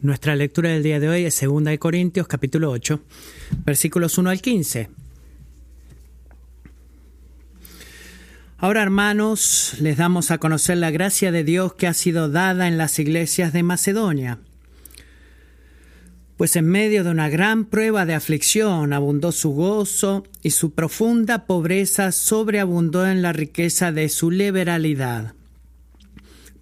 Nuestra lectura del día de hoy es 2 de Corintios capítulo 8, versículos 1 al 15. Ahora, hermanos, les damos a conocer la gracia de Dios que ha sido dada en las iglesias de Macedonia. Pues en medio de una gran prueba de aflicción abundó su gozo y su profunda pobreza sobreabundó en la riqueza de su liberalidad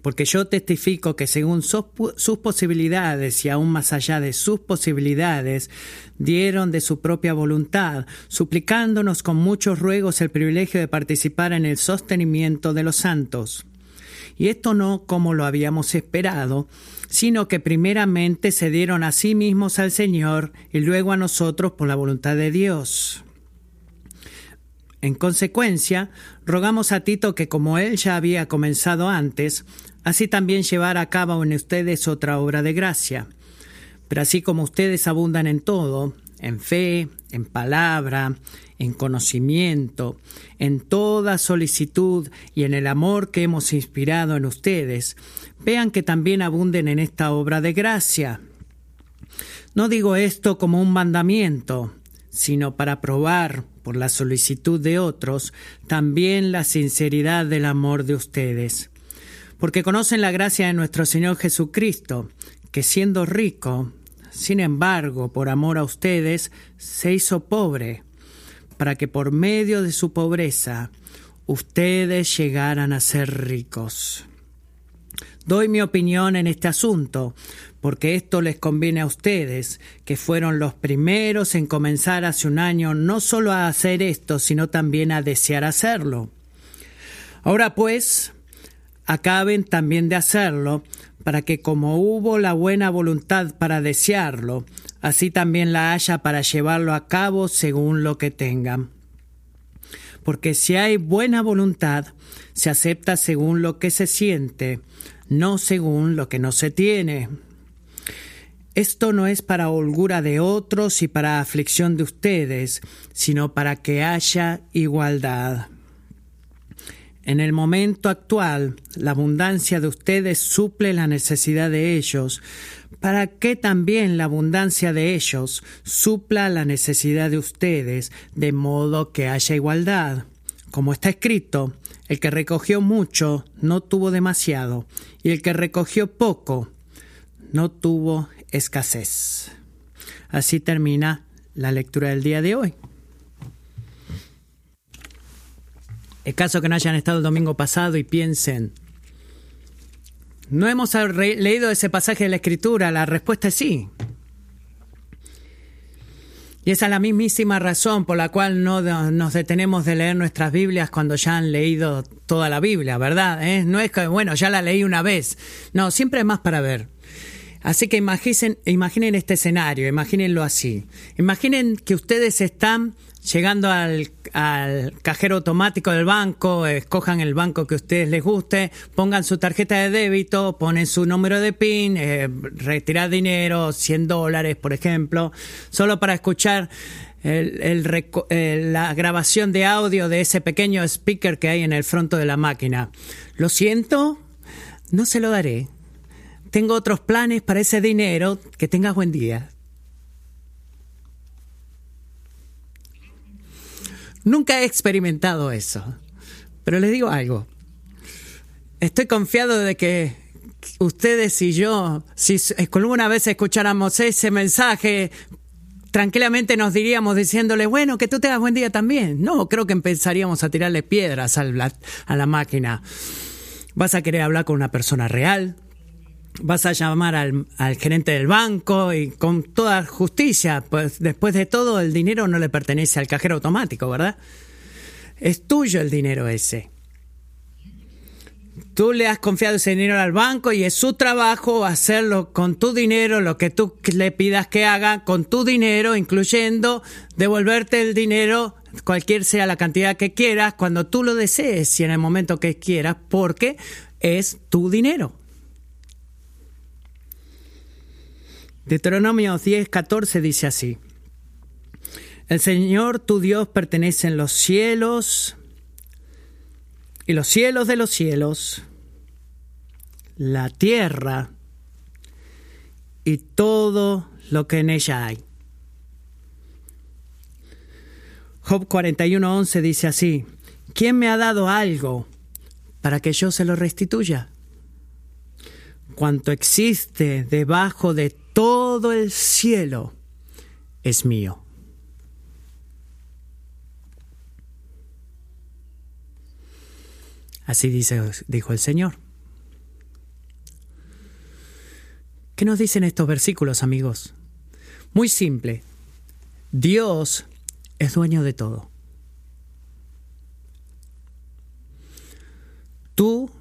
porque yo testifico que según sus posibilidades y aún más allá de sus posibilidades, dieron de su propia voluntad, suplicándonos con muchos ruegos el privilegio de participar en el sostenimiento de los santos. Y esto no como lo habíamos esperado, sino que primeramente se dieron a sí mismos al Señor y luego a nosotros por la voluntad de Dios. En consecuencia, rogamos a Tito que como él ya había comenzado antes, así también llevar a cabo en ustedes otra obra de gracia. Pero así como ustedes abundan en todo, en fe, en palabra, en conocimiento, en toda solicitud y en el amor que hemos inspirado en ustedes, vean que también abunden en esta obra de gracia. No digo esto como un mandamiento, sino para probar, por la solicitud de otros, también la sinceridad del amor de ustedes porque conocen la gracia de nuestro Señor Jesucristo, que siendo rico, sin embargo, por amor a ustedes, se hizo pobre, para que por medio de su pobreza ustedes llegaran a ser ricos. Doy mi opinión en este asunto, porque esto les conviene a ustedes, que fueron los primeros en comenzar hace un año no solo a hacer esto, sino también a desear hacerlo. Ahora pues, acaben también de hacerlo, para que como hubo la buena voluntad para desearlo, así también la haya para llevarlo a cabo según lo que tengan. Porque si hay buena voluntad, se acepta según lo que se siente, no según lo que no se tiene. Esto no es para holgura de otros y para aflicción de ustedes, sino para que haya igualdad. En el momento actual, la abundancia de ustedes suple la necesidad de ellos, para que también la abundancia de ellos supla la necesidad de ustedes, de modo que haya igualdad. Como está escrito, el que recogió mucho no tuvo demasiado, y el que recogió poco no tuvo escasez. Así termina la lectura del día de hoy. Es caso que no hayan estado el domingo pasado y piensen, ¿no hemos leído ese pasaje de la Escritura? La respuesta es sí. Y esa es la mismísima razón por la cual no nos detenemos de leer nuestras Biblias cuando ya han leído toda la Biblia, ¿verdad? ¿Eh? No es que, bueno, ya la leí una vez. No, siempre hay más para ver. Así que imaginen, imaginen este escenario, imagínenlo así. Imaginen que ustedes están llegando al, cajero automático del banco, escojan el banco que a ustedes les guste, pongan su tarjeta de débito, ponen su número de PIN, eh, retirar dinero, 100 dólares, por ejemplo, solo para escuchar la grabación de audio de ese pequeño speaker que hay en el fronto de la máquina. Lo siento, no se lo daré. Tengo otros planes para ese dinero. Que tengas buen día. Nunca he experimentado eso. Pero les digo algo. Estoy confiado de que ustedes y yo, si alguna vez escucháramos ese mensaje, tranquilamente nos diríamos diciéndole, bueno, que tú tengas buen día también. No, creo que empezaríamos a tirarle piedras a la máquina. Vas a querer hablar con una persona real, vas a llamar al, gerente del banco y con toda justicia, pues después de todo el dinero no le pertenece al cajero automático, ¿verdad? Es tuyo el dinero ese. Tú le has confiado ese dinero al banco y es su trabajo hacerlo con tu dinero, lo que tú le pidas que haga con tu dinero, incluyendo devolverte el dinero, cualquier sea la cantidad que quieras, cuando tú lo desees y en el momento que quieras, porque es tu dinero. Deuteronomio 10, 14 dice así. El Señor tu Dios pertenece en los cielos y los cielos de los cielos, la tierra y todo lo que en ella hay. Job 41:11 dice así, ¿quién me ha dado algo para que yo se lo restituya? Cuanto existe debajo de todo el cielo es mío. Así dice, dijo el Señor. ¿Qué nos dicen estos versículos, amigos? Muy simple. Dios es dueño de todo. Tú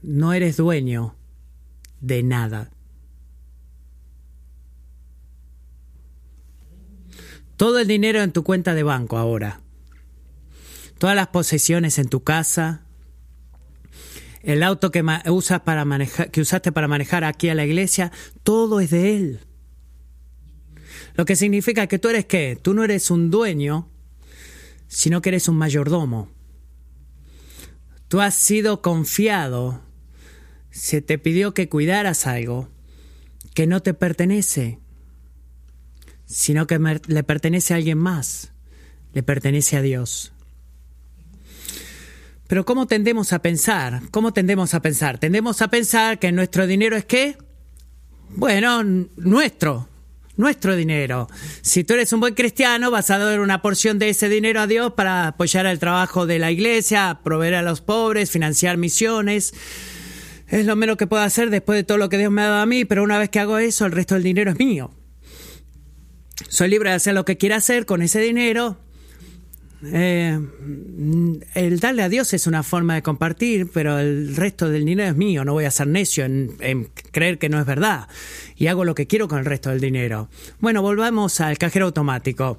no eres dueño de nada. Todo el dinero en tu cuenta de banco ahora. Todas las posesiones en tu casa. El auto que usas para manejar, que usaste para manejar aquí a la iglesia, todo es de él. Lo que significa que tú eres qué? Tú no eres un dueño, sino que eres un mayordomo. Tú has sido confiado. Se te pidió que cuidaras algo que no te pertenece, sino que le pertenece a alguien más, le pertenece a Dios. Pero ¿cómo tendemos a pensar? ¿Cómo tendemos a pensar? Tendemos a pensar que nuestro dinero es qué? Bueno, nuestro, nuestro dinero. Si tú eres un buen cristiano, vas a dar una porción de ese dinero a Dios para apoyar el trabajo de la iglesia, proveer a los pobres, financiar misiones. Es lo menos que puedo hacer después de todo lo que Dios me ha dado a mí, pero una vez que hago eso, el resto del dinero es mío. Soy libre de hacer lo que quiera hacer con ese dinero. Eh, el darle a Dios es una forma de compartir, pero el resto del dinero es mío. No voy a ser necio en, creer que no es verdad. Y hago lo que quiero con el resto del dinero. Bueno, volvamos al cajero automático.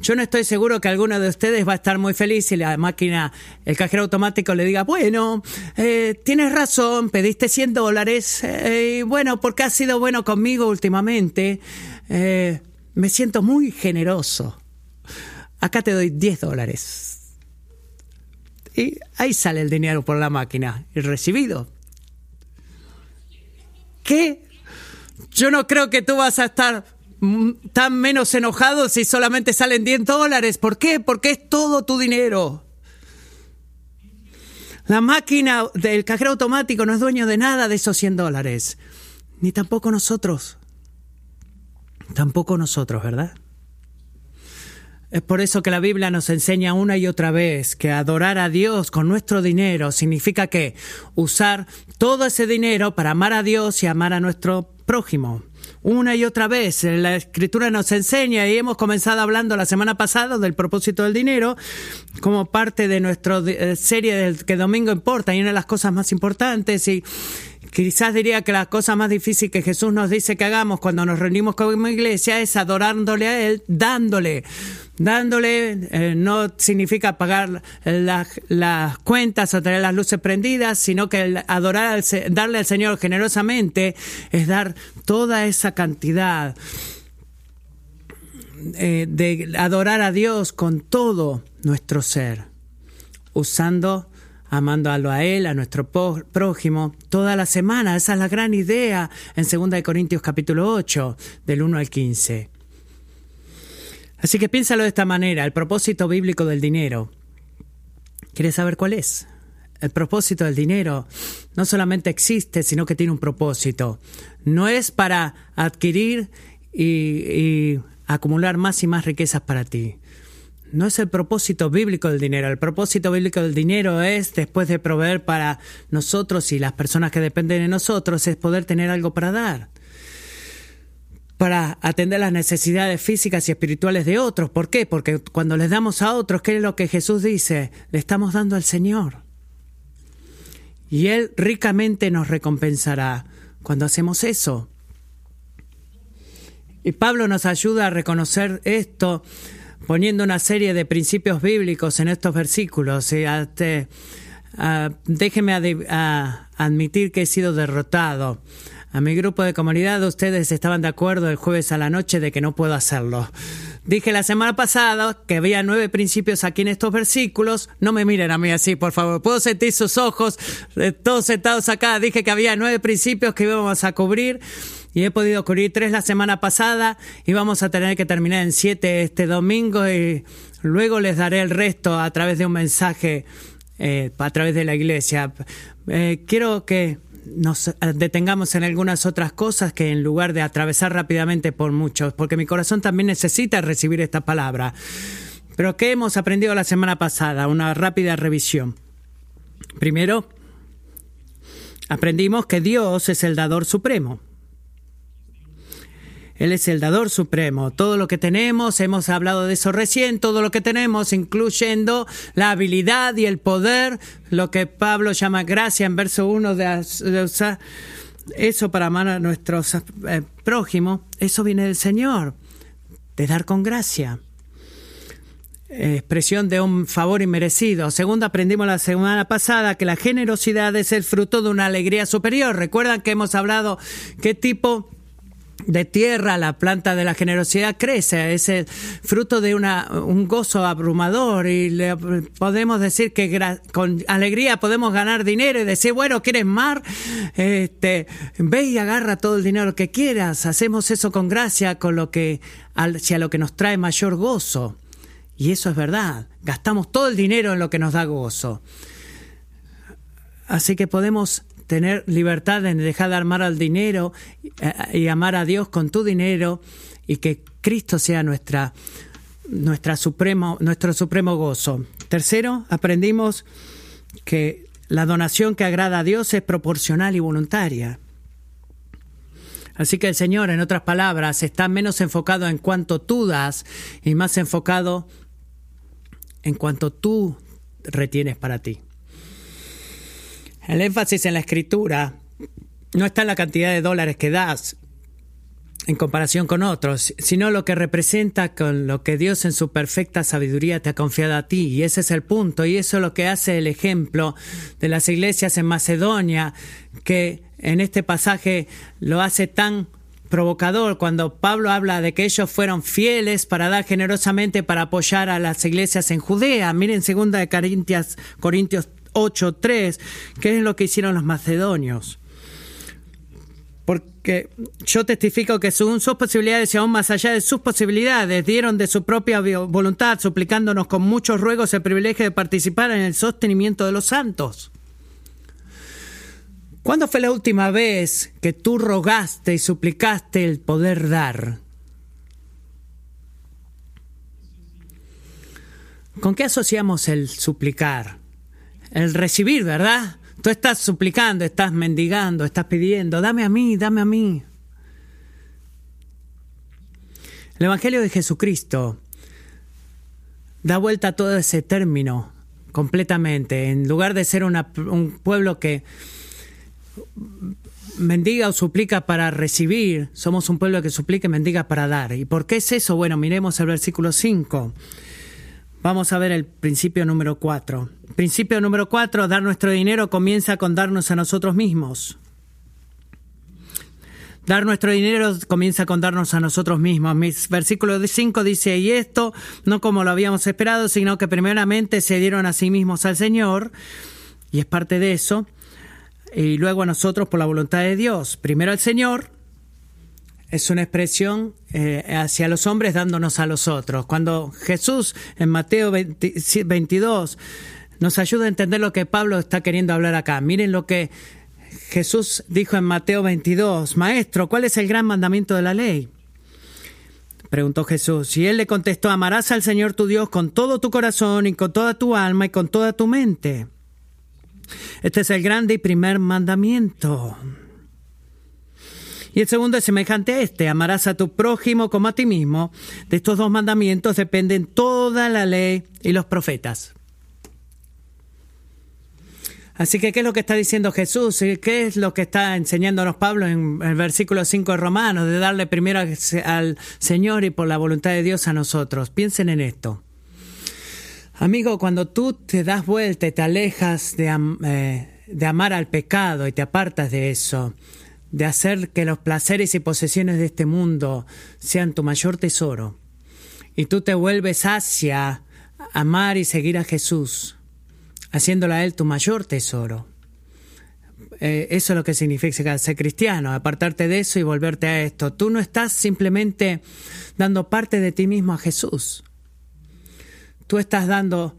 Yo no estoy seguro que alguno de ustedes va a estar muy feliz si la máquina, el cajero automático le diga, bueno, eh, tienes razón, pediste 100 dólares. Eh, bueno, porque has sido bueno conmigo últimamente. Me siento muy generoso. Acá te doy 10 dólares. Y ahí sale el dinero por la máquina, y recibido. ¿Qué? Yo no creo que tú vas a estar tan menos enojado si solamente salen 10 dólares. ¿Por qué? Porque es todo tu dinero. La máquina del cajero automático no es dueño de nada de esos 100 dólares. Ni tampoco nosotros. Tampoco nosotros, ¿verdad? Es por eso que la Biblia nos enseña una y otra vez que adorar a Dios con nuestro dinero significa que usar todo ese dinero para amar a Dios y amar a nuestro prójimo. Una y otra vez la escritura nos enseña y hemos comenzado hablando la semana pasada del propósito del dinero como parte de nuestra eh, serie del que domingo importa y una de las cosas más importantes y Quizás diría que la cosa más difícil que Jesús nos dice que hagamos cuando nos reunimos como iglesia es adorándole a Él, dándole. Dándole eh, no significa pagar las cuentas o tener las luces prendidas, sino que adorar, darle al Señor generosamente es dar toda esa cantidad eh, de adorar a Dios con todo nuestro ser, usando amándolo a Él, a nuestro prójimo, toda la semana. Esa es la gran idea en 2 Corintios capítulo 8, del 1 al 15. Así que piénsalo de esta manera, el propósito bíblico del dinero. ¿Quieres saber cuál es? El propósito del dinero no solamente existe, sino que tiene un propósito. No es para adquirir y, acumular más y más riquezas para ti no es el propósito bíblico del dinero. El propósito bíblico del dinero es, después de proveer para nosotros y las personas que dependen de nosotros, es poder tener algo para dar. Para atender las necesidades físicas y espirituales de otros. ¿Por qué? Porque cuando les damos a otros, ¿qué es lo que Jesús dice? Le estamos dando al Señor. Y Él ricamente nos recompensará cuando hacemos eso. Y Pablo nos ayuda a reconocer esto poniendo una serie de principios bíblicos en estos versículos. Y este, déjeme admitir que he sido derrotado. A mi grupo de comunidad ustedes estaban de acuerdo el jueves a la noche de que no puedo hacerlo. Dije la semana pasada que había nueve principios aquí en estos versículos. No me miren a mí así, por favor. Puedo sentir sus ojos, eh, todos sentados acá. Dije que había nueve principios que íbamos a cubrir y he podido cubrir tres la semana pasada y vamos a tener que terminar en siete este domingo y luego les daré el resto a través de un mensaje eh, a través de la iglesia. Eh, quiero que nos detengamos en algunas otras cosas que en lugar de atravesar rápidamente por muchos, porque mi corazón también necesita recibir esta palabra. Pero ¿qué hemos aprendido la semana pasada? Una rápida revisión. Primero, aprendimos que Dios es el dador supremo. Él es el dador supremo. Todo lo que tenemos, hemos hablado de eso recién, todo lo que tenemos, incluyendo la habilidad y el poder, lo que Pablo llama gracia en verso 1 de, usar eso para amar a nuestros eh, prójimos, eso viene del Señor, de dar con gracia. Expresión de un favor inmerecido. Segundo, aprendimos la semana pasada que la generosidad es el fruto de una alegría superior. Recuerdan que hemos hablado qué tipo de tierra, la planta de la generosidad crece, es fruto de una, un gozo abrumador y le podemos decir que con alegría podemos ganar dinero y decir, bueno, ¿quieres más? Este, ve y agarra todo el dinero que quieras. Hacemos eso con gracia, con lo que, hacia lo que nos trae mayor gozo. Y eso es verdad. Gastamos todo el dinero en lo que nos da gozo. Así que podemos tener libertad en dejar de armar al dinero eh, y amar a Dios con tu dinero y que Cristo sea nuestra, nuestra supremo, nuestro supremo gozo. Tercero, aprendimos que la donación que agrada a Dios es proporcional y voluntaria. Así que el Señor, en otras palabras, está menos enfocado en cuanto tú das y más enfocado en cuanto tú retienes para ti. El énfasis en la escritura no está en la cantidad de dólares que das en comparación con otros, sino lo que representa con lo que Dios en su perfecta sabiduría te ha confiado a ti. Y ese es el punto, y eso es lo que hace el ejemplo de las iglesias en Macedonia, que en este pasaje lo hace tan provocador cuando Pablo habla de que ellos fueron fieles para dar generosamente para apoyar a las iglesias en Judea. Miren segunda de Corintios, Corintios 8.3, que es lo que hicieron los macedonios. Porque yo testifico que según sus posibilidades y aún más allá de sus posibilidades, dieron de su propia voluntad, suplicándonos con muchos ruegos el privilegio de participar en el sostenimiento de los santos. ¿Cuándo fue la última vez que tú rogaste y suplicaste el poder dar? ¿Con qué asociamos el suplicar? El recibir, ¿verdad? Tú estás suplicando, estás mendigando, estás pidiendo, dame a mí, dame a mí. El Evangelio de Jesucristo da vuelta a todo ese término completamente. En lugar de ser un pueblo que mendiga o suplica para recibir, somos un pueblo que suplica y mendiga para dar. ¿Y por qué es eso? Bueno, miremos el versículo 5. Vamos a ver el principio número cuatro. Principio número cuatro, dar nuestro dinero comienza con darnos a nosotros mismos. Dar nuestro dinero comienza con darnos a nosotros mismos. Mi versículo 5 dice, y esto no como lo habíamos esperado, sino que primeramente se dieron a sí mismos al Señor, y es parte de eso, y luego a nosotros por la voluntad de Dios. Primero al Señor, es una expresión eh, hacia los hombres dándonos a los otros. Cuando Jesús en Mateo 22 nos ayuda a entender lo que Pablo está queriendo hablar acá. Miren lo que Jesús dijo en Mateo 22, Maestro, ¿cuál es el gran mandamiento de la ley? Preguntó Jesús, y él le contestó, amarás al Señor tu Dios con todo tu corazón y con toda tu alma y con toda tu mente. Este es el grande y primer mandamiento. Y el segundo es semejante a este, amarás a tu prójimo como a ti mismo. De estos dos mandamientos dependen toda la ley y los profetas. Así que, ¿qué es lo que está diciendo Jesús? ¿Qué es lo que está enseñándonos Pablo en el versículo 5 de Romanos? De darle primero al Señor y por la voluntad de Dios a nosotros. Piensen en esto. Amigo, cuando tú te das vuelta y te alejas de, eh, de amar al pecado y te apartas de eso, de hacer que los placeres y posesiones de este mundo sean tu mayor tesoro y tú te vuelves hacia amar y seguir a Jesús, haciéndolo a Él tu mayor tesoro. Eh, eso es lo que significa ser cristiano, apartarte de eso y volverte a esto. Tú no estás simplemente dando parte de ti mismo a Jesús. Tú estás dando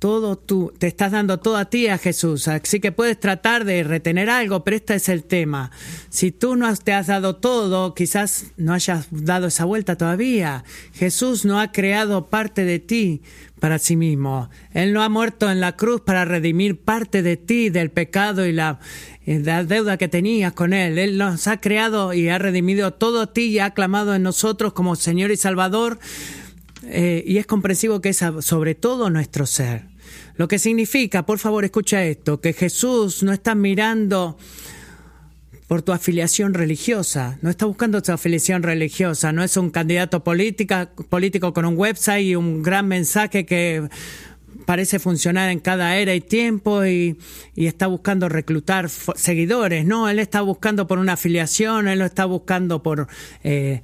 todo tú, te estás dando todo a ti a Jesús. Así que puedes tratar de retener algo, pero este es el tema. Si tú no te has dado todo, quizás no hayas dado esa vuelta todavía. Jesús no ha creado parte de ti para sí mismo. Él no ha muerto en la cruz para redimir parte de ti del pecado y la, la deuda que tenías con Él. Él nos ha creado y ha redimido todo a ti y ha clamado en nosotros como Señor y Salvador. Eh, y es comprensivo que es sobre todo nuestro ser. Lo que significa, por favor, escucha esto, que Jesús no está mirando por tu afiliación religiosa, no está buscando tu afiliación religiosa, no es un candidato política, político con un website y un gran mensaje que parece funcionar en cada era y tiempo y, está buscando reclutar seguidores. No, él está buscando por una afiliación, él lo está buscando por eh,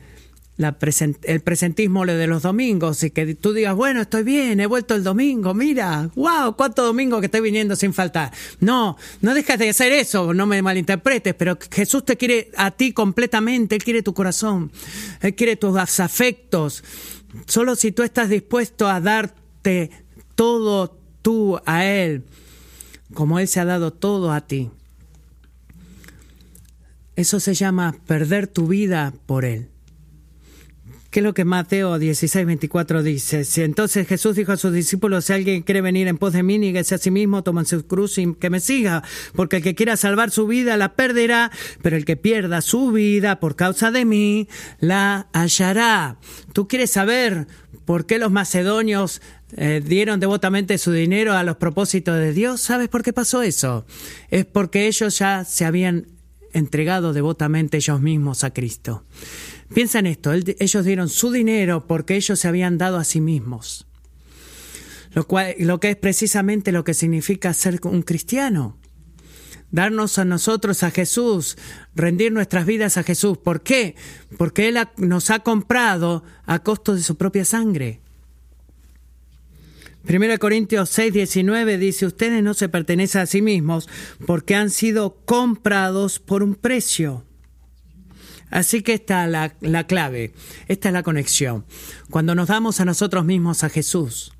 el presentismo de los domingos y que tú digas, bueno, estoy bien, he vuelto el domingo, mira, wow, cuánto domingo que estoy viniendo sin faltar. No, no dejas de hacer eso, no me malinterpretes, pero Jesús te quiere a ti completamente, Él quiere tu corazón, Él quiere tus afectos. Solo si tú estás dispuesto a darte todo tú a Él, como Él se ha dado todo a ti. Eso se llama perder tu vida por Él. ¿Qué es lo que Mateo 16, 24 dice? Si entonces Jesús dijo a sus discípulos, si alguien quiere venir en pos de mí, níguese a sí mismo, toma su cruz y que me siga, porque el que quiera salvar su vida la perderá, pero el que pierda su vida por causa de mí, la hallará. ¿Tú quieres saber por qué los macedonios eh, dieron devotamente su dinero a los propósitos de Dios? ¿Sabes por qué pasó eso? Es porque ellos ya se habían entregado devotamente ellos mismos a Cristo. Piensa en esto, ellos dieron su dinero porque ellos se habían dado a sí mismos. Lo, cual, lo que es precisamente lo que significa ser un cristiano. Darnos a nosotros a Jesús, rendir nuestras vidas a Jesús. ¿Por qué? Porque Él nos ha comprado a costo de su propia sangre. 1 Corintios 6, 19 dice, ustedes no se pertenecen a sí mismos porque han sido comprados por un precio. Así que está la, la clave, esta es la conexión. Cuando nos damos a nosotros mismos a Jesús,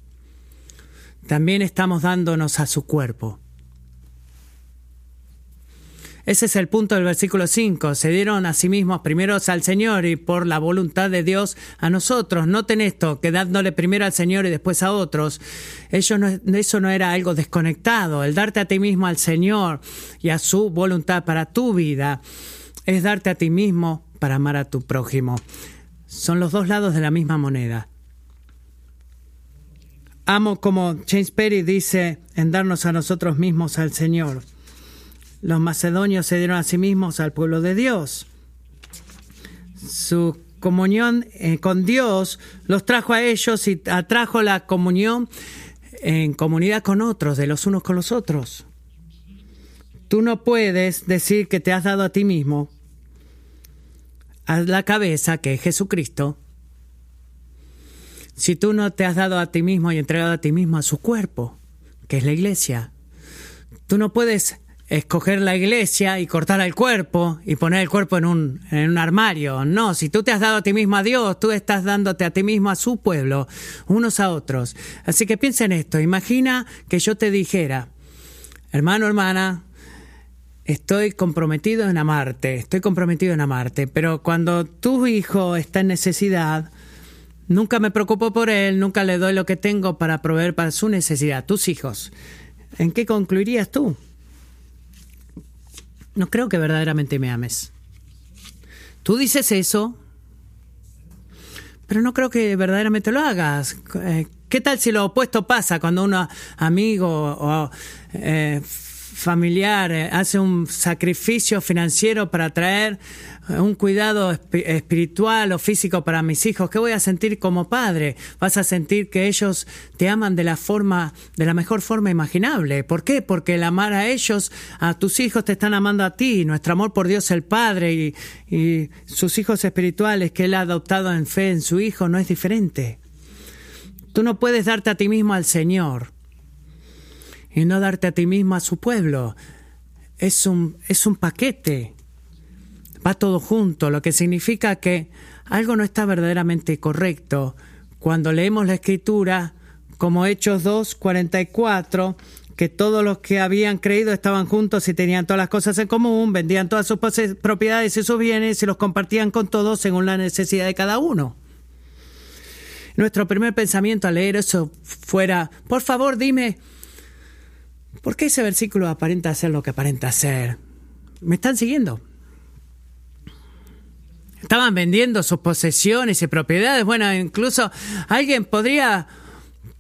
también estamos dándonos a su cuerpo. Ese es el punto del versículo 5. Se dieron a sí mismos primero al Señor y por la voluntad de Dios a nosotros. Noten esto, que dándole primero al Señor y después a otros. eso no era algo desconectado. El darte a ti mismo al Señor y a su voluntad para tu vida es darte a ti mismo para amar a tu prójimo. Son los dos lados de la misma moneda. Amo como James Perry dice en darnos a nosotros mismos al Señor. Los macedonios se dieron a sí mismos al pueblo de Dios. Su comunión eh, con Dios los trajo a ellos y atrajo la comunión en comunidad con otros, de los unos con los otros. Tú no puedes decir que te has dado a ti mismo a la cabeza, que es Jesucristo, si tú no te has dado a ti mismo y entregado a ti mismo a su cuerpo, que es la iglesia, tú no puedes escoger la iglesia y cortar el cuerpo y poner el cuerpo en un, en un armario. No, si tú te has dado a ti mismo a Dios, tú estás dándote a ti mismo a su pueblo, unos a otros. Así que piensa en esto, imagina que yo te dijera, hermano, hermana, estoy comprometido en amarte, estoy comprometido en amarte, pero cuando tu hijo está en necesidad, nunca me preocupo por él, nunca le doy lo que tengo para proveer para su necesidad, tus hijos. ¿En qué concluirías tú? No creo que verdaderamente me ames. Tú dices eso, pero no creo que verdaderamente lo hagas. Eh, ¿Qué tal si lo opuesto pasa cuando un amigo o eh, familiar eh, hace un sacrificio financiero para traer un cuidado espiritual o físico para mis hijos, ¿qué voy a sentir como padre? Vas a sentir que ellos te aman de la forma, de la mejor forma imaginable. ¿Por qué? Porque el amar a ellos, a tus hijos te están amando a ti. Nuestro amor por Dios el Padre y, y sus hijos espirituales que Él ha adoptado en fe en su Hijo no es diferente. Tú no puedes darte a ti mismo al Señor y no darte a ti mismo a su pueblo. Es un, es un paquete. Va todo junto, lo que significa que algo no está verdaderamente correcto. Cuando leemos la escritura, como Hechos 2, 44, que todos los que habían creído estaban juntos y tenían todas las cosas en común, vendían todas sus propiedades y sus bienes y los compartían con todos según la necesidad de cada uno. Nuestro primer pensamiento al leer eso fuera, por favor dime, ¿por qué ese versículo aparenta ser lo que aparenta ser? ¿Me están siguiendo? Estaban vendiendo sus posesiones y propiedades. Bueno, incluso alguien podría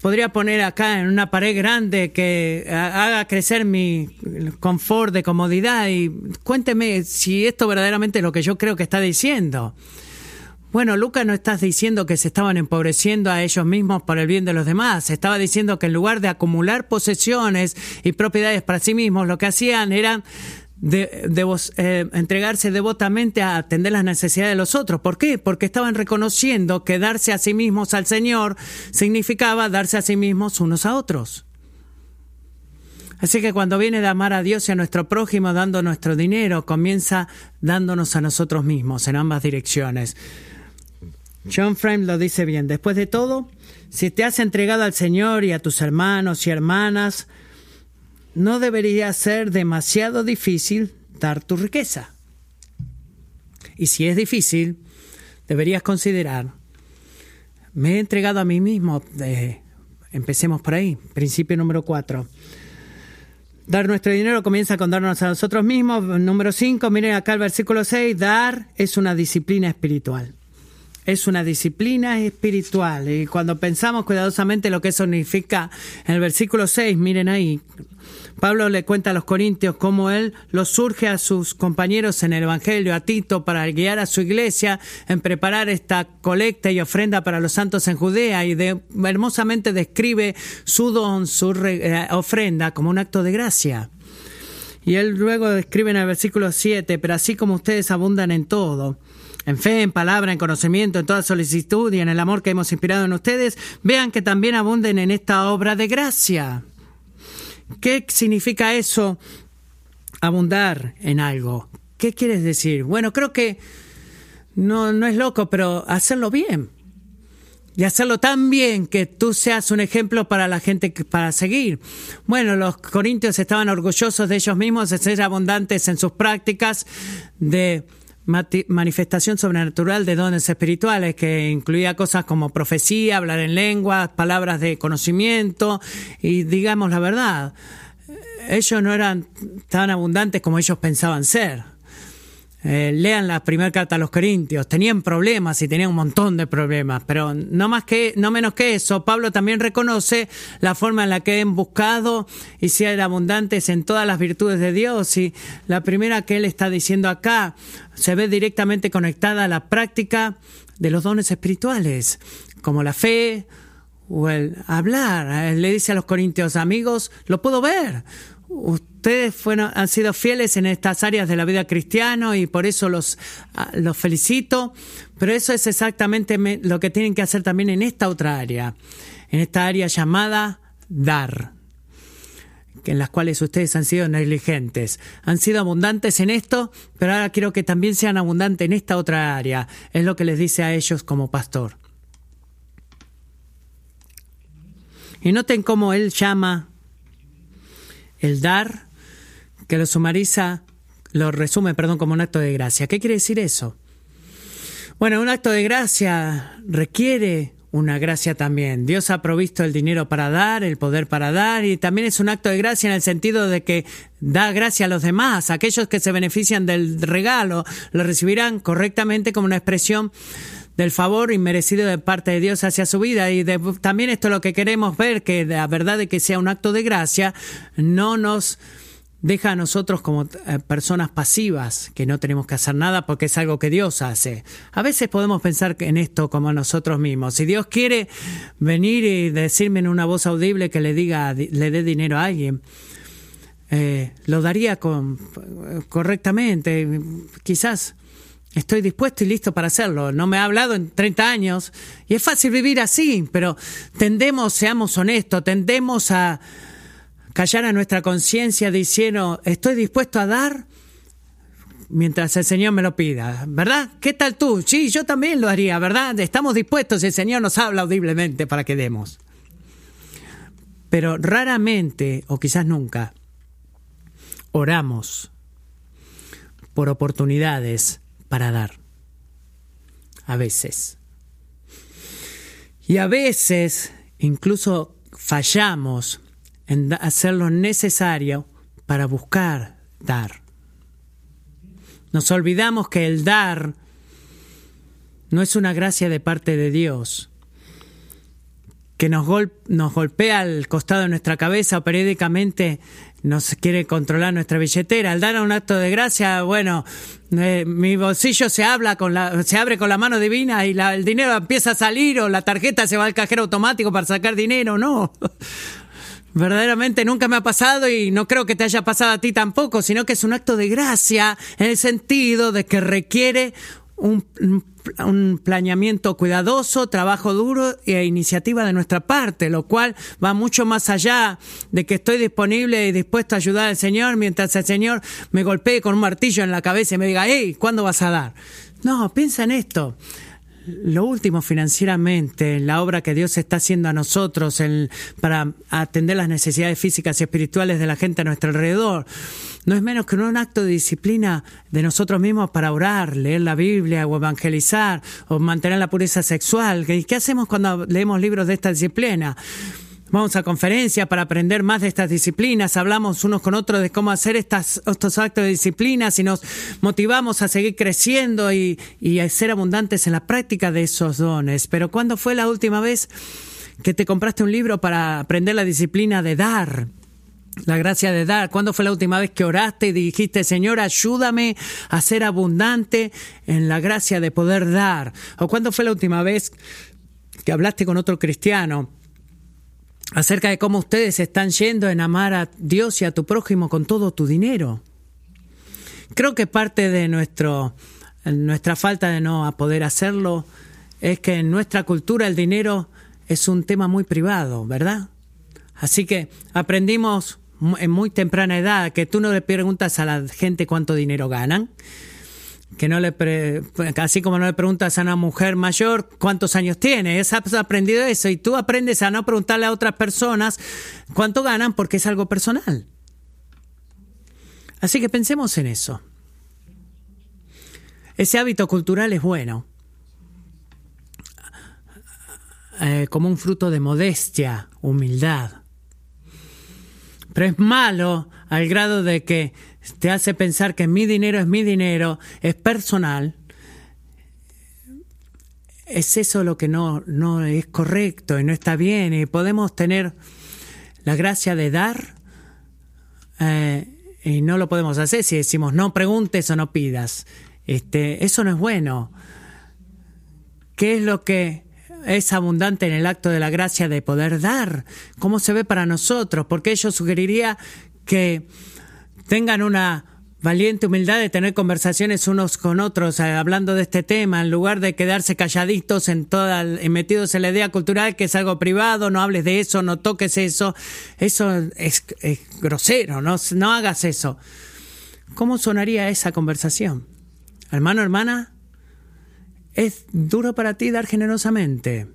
podría poner acá en una pared grande que haga crecer mi confort de comodidad y cuénteme si esto verdaderamente es lo que yo creo que está diciendo. Bueno, Lucas no estás diciendo que se estaban empobreciendo a ellos mismos por el bien de los demás. Estaba diciendo que en lugar de acumular posesiones y propiedades para sí mismos, lo que hacían era de, eh, entregarse devotamente a atender las necesidades de los otros. ¿Por qué? Porque estaban reconociendo que darse a sí mismos al Señor significaba darse a sí mismos unos a otros. Así que cuando viene de amar a Dios y a nuestro prójimo dando nuestro dinero, comienza dándonos a nosotros mismos en ambas direcciones. John Frame lo dice bien. Después de todo, si te has entregado al Señor y a tus hermanos y hermanas, no debería ser demasiado difícil dar tu riqueza. Y si es difícil, deberías considerar, me he entregado a mí mismo, empecemos por ahí, principio número cuatro. Dar nuestro dinero comienza con darnos a nosotros mismos. Número cinco, miren acá el versículo 6, dar es una disciplina espiritual. Es una disciplina espiritual. Y cuando pensamos cuidadosamente lo que eso significa en el versículo 6, miren ahí, Pablo le cuenta a los corintios cómo él los surge a sus compañeros en el Evangelio, a Tito, para guiar a su iglesia en preparar esta colecta y ofrenda para los santos en Judea y hermosamente describe su don, su eh, ofrenda como un acto de gracia. Y él luego describe en el versículo 7, pero así como ustedes abundan en todo, en fe, en palabra, en conocimiento, en toda solicitud y en el amor que hemos inspirado en ustedes, vean que también abunden en esta obra de gracia. ¿Qué significa eso? Abundar en algo. ¿Qué quieres decir? Bueno, creo que no, no es loco, pero hacerlo bien. Y hacerlo tan bien que tú seas un ejemplo para la gente para seguir. Bueno, los corintios estaban orgullosos de ellos mismos, de ser abundantes en sus prácticas, de manifestación sobrenatural de dones espirituales, que incluía cosas como profecía, hablar en lenguas, palabras de conocimiento y digamos la verdad, ellos no eran tan abundantes como ellos pensaban ser. Eh, lean la primera carta a los Corintios, tenían problemas y tenían un montón de problemas, pero no más que, no menos que eso, Pablo también reconoce la forma en la que han buscado y ser abundantes en todas las virtudes de Dios. Y la primera que él está diciendo acá se ve directamente conectada a la práctica de los dones espirituales, como la fe, o el hablar. Él le dice a los corintios, amigos, lo puedo ver ustedes han sido fieles en estas áreas de la vida cristiana y por eso los, ah, los felicito, pero eso es exactamente lo que tienen que hacer también en esta otra área, en esta área llamada dar en las cuales ustedes han sido negligentes. Han sido abundantes en esto, pero ahora quiero que también sean abundantes en esta otra área. Es lo que les dice a ellos como pastor. Y noten cómo él llama el dar, que lo sumariza, lo resume, perdón, como un acto de gracia. ¿Qué quiere decir eso? Bueno, un acto de gracia requiere una gracia también. Dios ha provisto el dinero para dar, el poder para dar, y también es un acto de gracia en el sentido de que da gracia a los demás. Aquellos que se benefician del regalo lo recibirán correctamente como una expresión del favor inmerecido de parte de Dios hacia su vida. Y también esto es lo que queremos ver, que la verdad de que sea un acto de gracia no nos deja a nosotros como eh, personas pasivas, que no tenemos que hacer nada porque es algo que Dios hace. A veces podemos pensar en esto como nosotros mismos. Si Dios quiere venir y decirme en una voz audible que le diga, le dé dinero a alguien, eh, lo daría con, correctamente. Quizás Estoy dispuesto y listo para hacerlo. No me ha hablado en 30 años y es fácil vivir así, pero tendemos, seamos honestos, tendemos a callar a nuestra conciencia diciendo, estoy dispuesto a dar mientras el Señor me lo pida, ¿verdad? ¿Qué tal tú? Sí, yo también lo haría, ¿verdad? Estamos dispuestos, el Señor nos habla audiblemente para que demos. Pero raramente, o quizás nunca, oramos por oportunidades para dar. A veces. Y a veces incluso fallamos en hacer lo necesario para buscar dar. Nos olvidamos que el dar no es una gracia de parte de Dios, que nos, nos golpea al costado de nuestra cabeza o periódicamente nos quiere controlar nuestra billetera. Al dar un acto de gracia, bueno, eh, mi bolsillo se habla con la, se abre con la mano divina y el dinero empieza a salir o la tarjeta se va al cajero automático para sacar dinero, no. Verdaderamente nunca me ha pasado y no creo que te haya pasado a ti tampoco, sino que es un acto de gracia en el sentido de que requiere un, un, planeamiento cuidadoso, trabajo duro e iniciativa de nuestra parte, lo cual va mucho más allá de que estoy disponible y dispuesto a ayudar al Señor mientras el Señor me golpee con un martillo en la cabeza y me diga, hey, ¿cuándo vas a dar? No, piensa en esto lo último financieramente, la obra que Dios está haciendo a nosotros para atender las necesidades físicas y espirituales de la gente a nuestro alrededor, no es menos que un acto de disciplina de nosotros mismos para orar, leer la Biblia o evangelizar o mantener la pureza sexual. ¿Qué hacemos cuando leemos libros de esta disciplina? Vamos a conferencias para aprender más de estas disciplinas, hablamos unos con otros de cómo hacer estas, estos actos de disciplinas y nos motivamos a seguir creciendo y, y a ser abundantes en la práctica de esos dones. Pero ¿cuándo fue la última vez que te compraste un libro para aprender la disciplina de dar? La gracia de dar. ¿Cuándo fue la última vez que oraste y dijiste, Señor, ayúdame a ser abundante en la gracia de poder dar? ¿O cuándo fue la última vez que hablaste con otro cristiano acerca de cómo ustedes están yendo en amar a Dios y a tu prójimo con todo tu dinero. Creo que parte de nuestro, nuestra falta de no poder hacerlo es que en nuestra cultura el dinero es un tema muy privado, ¿verdad? Así que aprendimos en muy temprana edad que tú no le preguntas a la gente cuánto dinero ganan, que no le así como no le preguntas a una mujer mayor cuántos años tiene, has aprendido eso y tú aprendes a no preguntarle a otras personas cuánto ganan porque es algo personal. Así que pensemos en eso. Ese hábito cultural es bueno, eh, como un fruto de modestia, humildad. Pero es malo al grado de que te hace pensar que mi dinero es mi dinero, es personal, es eso lo que no, no es correcto y no está bien. Y podemos tener la gracia de dar eh, y no lo podemos hacer si decimos no preguntes o no pidas. Este, eso no es bueno. ¿Qué es lo que es abundante en el acto de la gracia de poder dar? ¿Cómo se ve para nosotros? Porque yo sugeriría que tengan una valiente humildad de tener conversaciones unos con otros eh, hablando de este tema en lugar de quedarse calladitos en toda metidos en la idea cultural que es algo privado no hables de eso no toques eso. Eso es, grosero no no hagas eso. Cómo sonaría esa conversación hermano hermana es duro para ti dar generosamente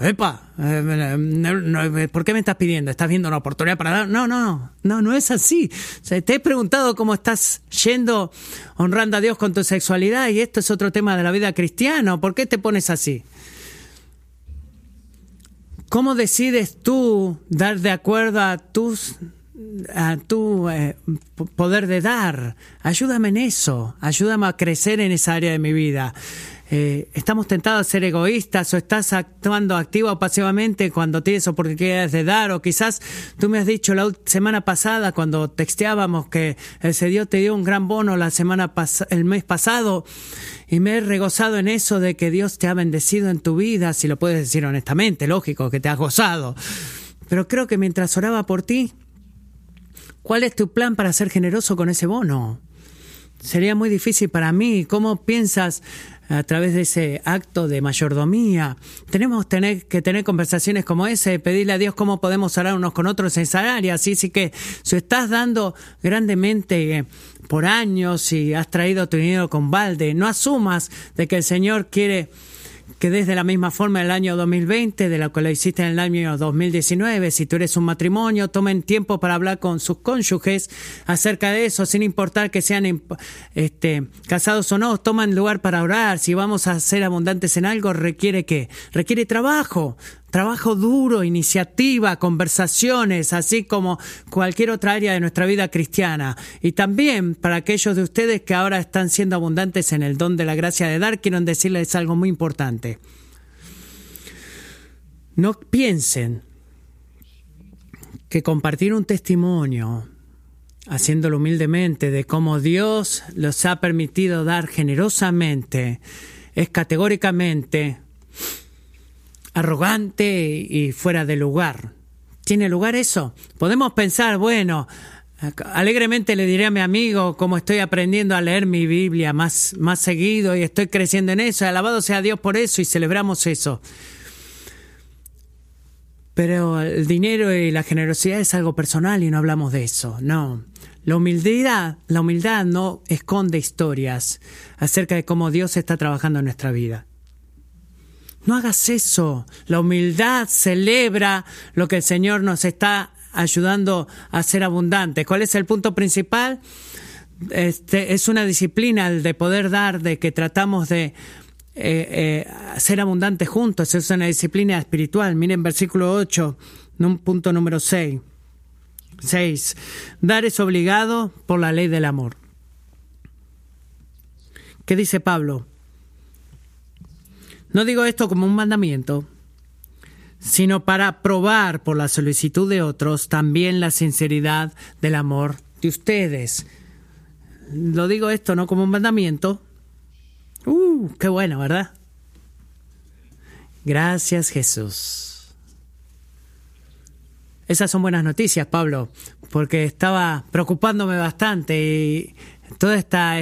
Epa, eh, ¿por qué me estás pidiendo? ¿Estás viendo una oportunidad para dar? No, no, no, no es así. te he preguntado cómo estás yendo honrando a Dios con tu sexualidad y esto es otro tema de la vida cristiana. ¿Por qué te pones así? ¿Cómo decides tú dar de acuerdo a tus a tu eh, poder de dar? Ayúdame en eso, ayúdame a crecer en esa área de mi vida. Eh, estamos tentados a ser egoístas o estás actuando activo o pasivamente cuando tienes oportunidades de dar o quizás tú me has dicho la semana pasada cuando texteábamos que ese Dios te dio un gran bono la semana el mes pasado y me he regozado en eso de que Dios te ha bendecido en tu vida, si lo puedes decir honestamente, lógico que te has gozado. Pero creo que mientras oraba por ti, ¿cuál es tu plan para ser generoso con ese bono? sería muy difícil para mí. ¿Cómo piensas a través de ese acto de mayordomía? Tenemos tener, que tener conversaciones como ese, pedirle a Dios cómo podemos orar unos con otros en esa área. Así, sí que si estás dando grandemente eh, por años y has traído tu dinero con balde, no asumas de que el Señor quiere que desde la misma forma el año 2020, de la que lo hiciste en el año 2019, si tú eres un matrimonio, tomen tiempo para hablar con sus cónyuges acerca de eso, sin importar que sean este, casados o no, toman lugar para orar. Si vamos a ser abundantes en algo, requiere que requiere trabajo, trabajo duro, iniciativa, conversaciones, así como cualquier otra área de nuestra vida cristiana. Y también para aquellos de ustedes que ahora están siendo abundantes en el don de la gracia de dar, quiero decirles algo muy importante. No piensen que compartir un testimonio, haciéndolo humildemente, de cómo Dios los ha permitido dar generosamente, es categóricamente arrogante y fuera de lugar. ¿Tiene lugar eso? Podemos pensar, bueno, alegremente le diré a mi amigo cómo estoy aprendiendo a leer mi Biblia más, más seguido y estoy creciendo en eso. Alabado sea Dios por eso y celebramos eso. Pero el dinero y la generosidad es algo personal y no hablamos de eso. No. La humildad, la humildad no esconde historias acerca de cómo Dios está trabajando en nuestra vida. No hagas eso. La humildad celebra lo que el Señor nos está ayudando a ser abundantes. ¿Cuál es el punto principal? Este, es una disciplina el de poder dar, de que tratamos de eh, eh, ser abundantes juntos. Es una disciplina espiritual. Miren versículo 8, punto número 6. 6. Dar es obligado por la ley del amor. ¿Qué dice Pablo? No digo esto como un mandamiento, sino para probar por la solicitud de otros también la sinceridad del amor de ustedes. Lo digo esto no como un mandamiento. Uh, qué bueno, ¿verdad? Gracias Jesús. Esas son buenas noticias, Pablo, porque estaba preocupándome bastante y toda esta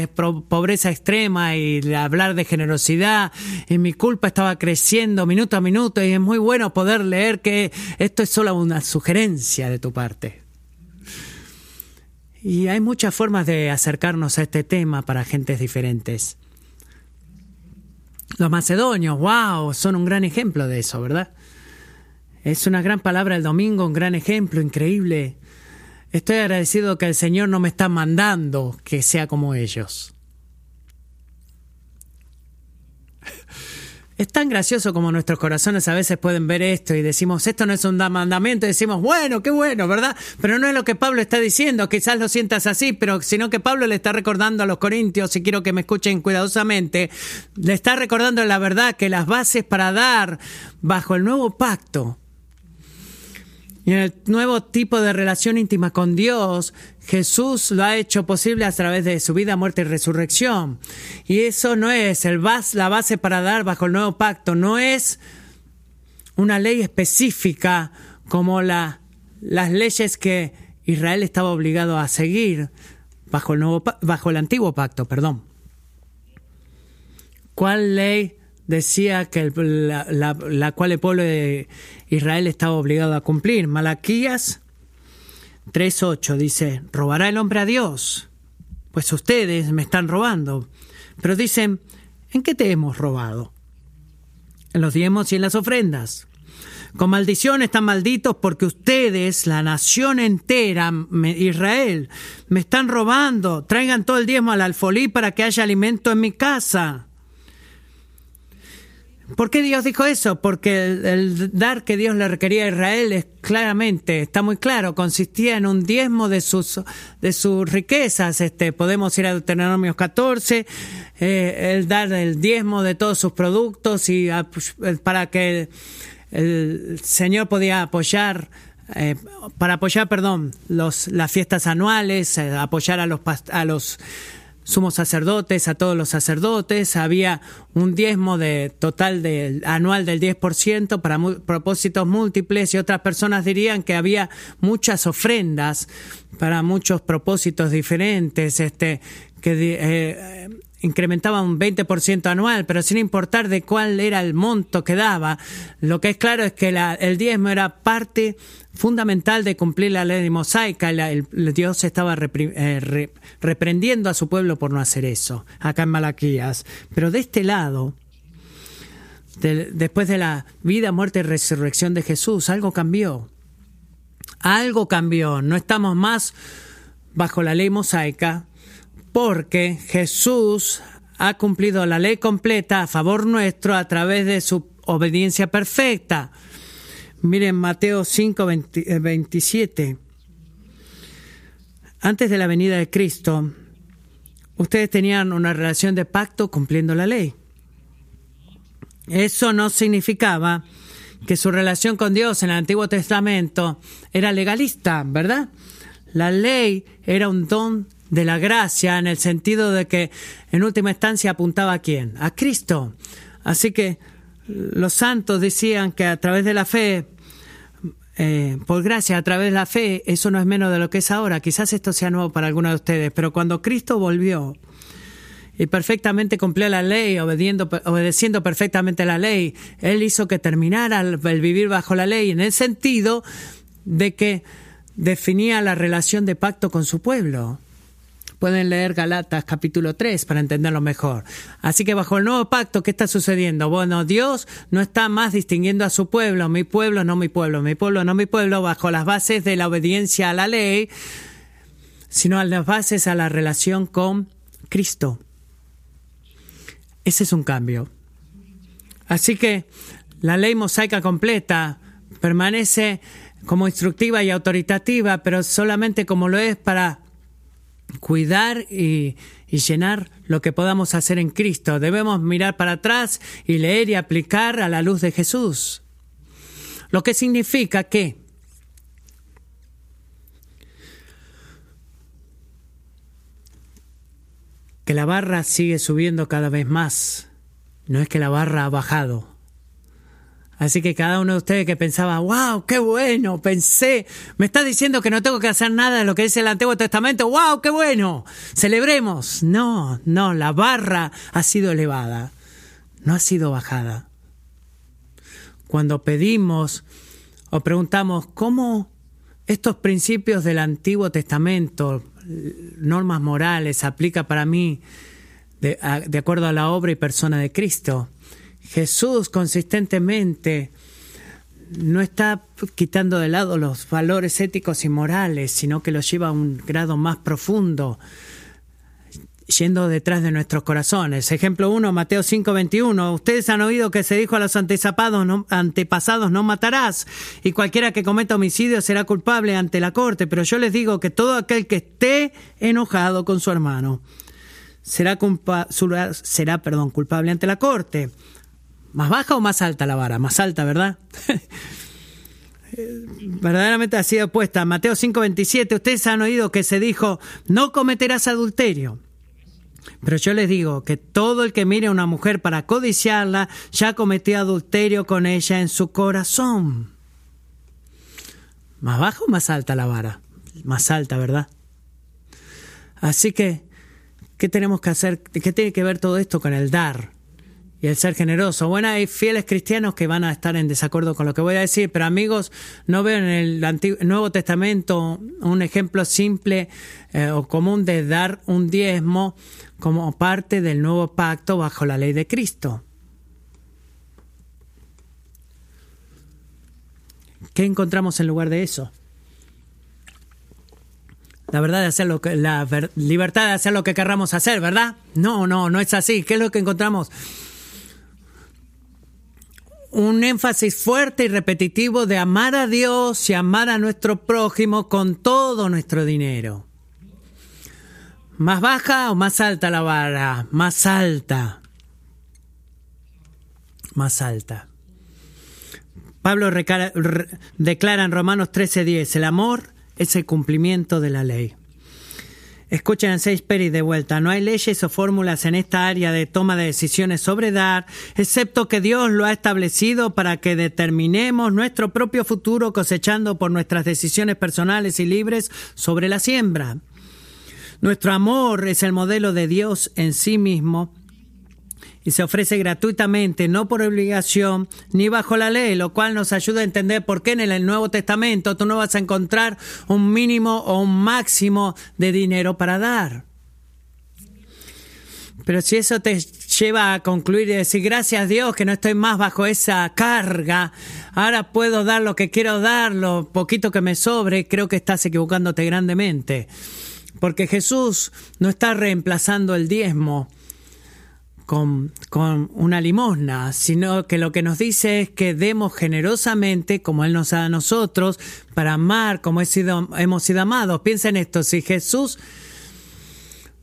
pobreza extrema y hablar de generosidad y mi culpa estaba creciendo minuto a minuto y es muy bueno poder leer que esto es solo una sugerencia de tu parte. Y hay muchas formas de acercarnos a este tema para gentes diferentes. Los macedonios, wow, son un gran ejemplo de eso, ¿verdad? Es una gran palabra el domingo, un gran ejemplo, increíble. Estoy agradecido que el Señor no me está mandando que sea como ellos. Es tan gracioso como nuestros corazones a veces pueden ver esto y decimos, esto no es un mandamiento, y decimos, bueno, qué bueno, ¿verdad? Pero no es lo que Pablo está diciendo, quizás lo sientas así, pero sino que Pablo le está recordando a los corintios, y quiero que me escuchen cuidadosamente, le está recordando la verdad que las bases para dar bajo el nuevo pacto en el nuevo tipo de relación íntima con Dios, Jesús lo ha hecho posible a través de su vida, muerte y resurrección. Y eso no es el la base para dar bajo el nuevo pacto, no es una ley específica como la, las leyes que Israel estaba obligado a seguir bajo el, nuevo, bajo el antiguo pacto. Perdón. ¿Cuál ley decía que la, cual el pueblo de Israel estaba obligado a cumplir. Malaquías 3.8 dice, ¿robará el hombre a Dios? Pues ustedes me están robando. Pero dicen, ¿en qué te hemos robado? En los diezmos y en las ofrendas. Con maldición están malditos porque ustedes, la nación entera, Israel, me están robando. Traigan todo el diezmo al alfolí para que haya alimento en mi casa. ¿Por qué Dios dijo eso? Porque el, dar que Dios le requería a Israel es claramente, está muy claro, consistía en un diezmo de sus, de sus riquezas. Este, podemos ir a Deuteronomio 14, eh, el dar el diezmo de todos sus productos y pues, para que el, Señor podía apoyar eh, para apoyar, perdón, los, las fiestas anuales, eh, apoyar a los, a los sumos sacerdotes, a todos los sacerdotes, había un diezmo de total de, anual del 10% para propósitos múltiples y otras personas dirían que había muchas ofrendas para muchos propósitos diferentes, este, que eh, incrementaba un 20% anual, pero sin importar de cuál era el monto que daba, lo que es claro es que el diezmo era parte fundamental de cumplir la ley mosaica. el, Dios estaba eh, reprendiendo a su pueblo por no hacer eso, acá en Malaquías. Pero de este lado, después de la vida, muerte y resurrección de Jesús, algo cambió. Algo cambió. No estamos más bajo la ley mosaica, porque Jesús ha cumplido la ley completa a favor nuestro a través de su obediencia perfecta. Miren Mateo 5, 27. Eh, Antes de la venida de Cristo, ustedes tenían una relación de pacto cumpliendo la ley. Eso no significaba que su relación con Dios en el Antiguo Testamento era legalista, ¿verdad? La ley era un don de la gracia en el sentido de que en última instancia apuntaba a quién? A Cristo. Así que los santos decían que a través de la fe, eh, por gracia, a través de la fe, eso no es menos de lo que es ahora. Quizás esto sea nuevo para algunos de ustedes, pero cuando Cristo volvió y perfectamente cumplió la ley, obedeciendo perfectamente la ley, Él hizo que terminara el vivir bajo la ley en el sentido de que definía la relación de pacto con su pueblo. Pueden leer Galatas capítulo 3 para entenderlo mejor. Así que bajo el nuevo pacto, ¿qué está sucediendo? Bueno, Dios no está más distinguiendo a su pueblo, mi pueblo, no mi pueblo, mi pueblo, no mi pueblo, bajo las bases de la obediencia a la ley, sino a las bases a la relación con Cristo. Ese es un cambio. Así que la ley mosaica completa permanece como instructiva y autoritativa, pero solamente como lo es para cuidar y, llenar lo que podamos hacer en Cristo. Debemos mirar para atrás y leer y aplicar a la luz de Jesús. Lo que significa que que la barra sigue subiendo cada vez más. No es que la barra ha bajado. Así que cada uno de ustedes que pensaba, wow, qué bueno, pensé, me está diciendo que no tengo que hacer nada de lo que dice el Antiguo Testamento, wow, qué bueno, celebremos. No, no, la barra ha sido elevada, no ha sido bajada. Cuando pedimos o preguntamos cómo estos principios del Antiguo Testamento, normas morales, aplica para mí de, de acuerdo a la obra y persona de Cristo, Jesús consistentemente no está quitando de lado los valores éticos y morales, sino que los lleva a un grado más profundo, yendo detrás de nuestros corazones. Ejemplo 1, Mateo 5:21. Ustedes han oído que se dijo a los antepasados no, antepasados, no matarás, y cualquiera que cometa homicidio será culpable ante la corte, pero yo les digo que todo aquel que esté enojado con su hermano será, será perdón, culpable ante la corte. ¿Más baja o más alta la vara? Más alta, ¿verdad? Verdaderamente ha sido puesta. Mateo 5:27, ustedes han oído que se dijo, no cometerás adulterio. Pero yo les digo que todo el que mire a una mujer para codiciarla ya cometió adulterio con ella en su corazón. ¿Más baja o más alta la vara? Más alta, ¿verdad? Así que, ¿qué tenemos que hacer? ¿Qué tiene que ver todo esto con el dar? Y el ser generoso. Bueno, hay fieles cristianos que van a estar en desacuerdo con lo que voy a decir, pero amigos, no veo en el Nuevo Testamento un ejemplo simple eh, o común de dar un diezmo como parte del nuevo pacto bajo la ley de Cristo. ¿Qué encontramos en lugar de eso? La verdad de hacer lo que, la libertad de hacer lo que querramos hacer, ¿verdad? No, no, no es así. ¿Qué es lo que encontramos? Un énfasis fuerte y repetitivo de amar a Dios y amar a nuestro prójimo con todo nuestro dinero. ¿Más baja o más alta la vara? Más alta. Más alta. Pablo declara en Romanos 13:10, el amor es el cumplimiento de la ley. Escuchen a Seis Peris de vuelta. No hay leyes o fórmulas en esta área de toma de decisiones sobre dar, excepto que Dios lo ha establecido para que determinemos nuestro propio futuro cosechando por nuestras decisiones personales y libres sobre la siembra. Nuestro amor es el modelo de Dios en sí mismo y se ofrece gratuitamente, no por obligación ni bajo la ley, lo cual nos ayuda a entender por qué en el Nuevo Testamento tú no vas a encontrar un mínimo o un máximo de dinero para dar. Pero si eso te lleva a concluir y decir, gracias a Dios que no estoy más bajo esa carga, ahora puedo dar lo que quiero dar, lo poquito que me sobre, creo que estás equivocándote grandemente. Porque Jesús no está reemplazando el diezmo con, una limosna, sino que lo que nos dice es que demos generosamente como Él nos da a nosotros para amar como hemos sido amados. Piensa en esto, si Jesús